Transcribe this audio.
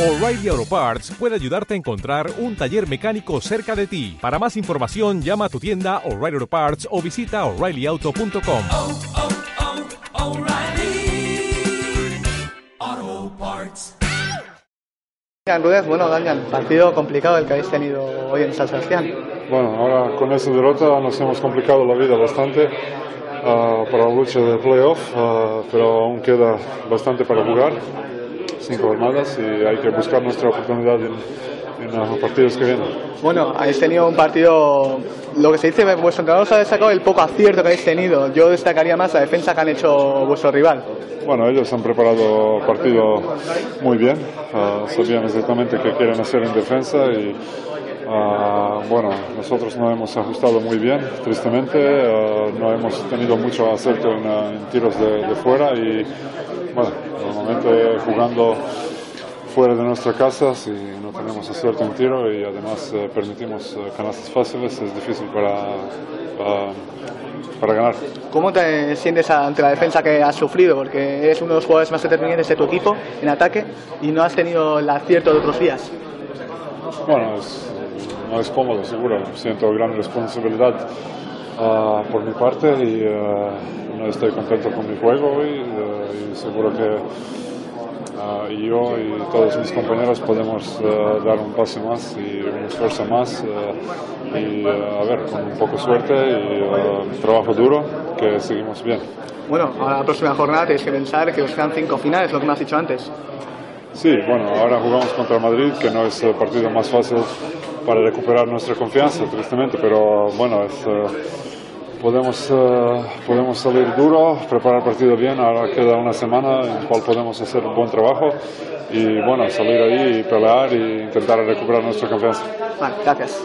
O'Reilly Auto Parts puede ayudarte a encontrar un taller mecánico cerca de ti. Para más información, llama a tu tienda O'Reilly Auto Parts o visita oreillyauto.com. oh, oh. Damián Ruiz, bueno, Damián, partido complicado el que habéis tenido hoy en San Sebastián. Bueno, ahora con esa derrota nos hemos complicado la vida bastante ah, para la lucha de playoff, ah, pero aún queda bastante para jugar, cinco jornadas y hay que buscar nuestra oportunidad en, en los partidos que vienen. Bueno, habéis tenido un partido, lo que se dice, vuestro entrenador os ha destacado el poco acierto que habéis tenido. Yo destacaría más la defensa que han hecho vuestro rival. Bueno, ellos han preparado el partido muy bien, ah, sabían exactamente qué quieren hacer en defensa y ah, bueno, nosotros no hemos ajustado muy bien, tristemente, ah, no hemos tenido mucho acierto en, ah, en tiros de, de fuera y bueno, normalmente jugando fuera de nuestra casa si no tenemos acierto en tiro y además eh, permitimos eh, canastas fáciles es difícil para, para ganar. ¿Cómo te sientes ante la defensa que has sufrido? Porque eres uno de los jugadores más determinantes de tu equipo en ataque y no has tenido el acierto de otros días. Bueno, es- no es cómodo, seguro. Siento gran responsabilidad ah, por mi parte y ah, no estoy contento con mi juego hoy ah, y seguro que yo y todos mis compañeros podemos dar un paso más y un esfuerzo más y a ver, con un poco de suerte y trabajo duro que seguimos bien. Bueno, a la próxima jornada tenéis que pensar que os quedan cinco finales, lo que me has dicho antes. Sí, bueno, ahora jugamos contra Madrid, que no es el partido más fácil para recuperar nuestra confianza, tristemente, pero bueno, es, eh, podemos, eh, podemos salir duro, preparar el partido bien, ahora queda una semana en la cual podemos hacer un buen trabajo y bueno, salir ahí y pelear e intentar recuperar nuestra confianza. Vale, gracias.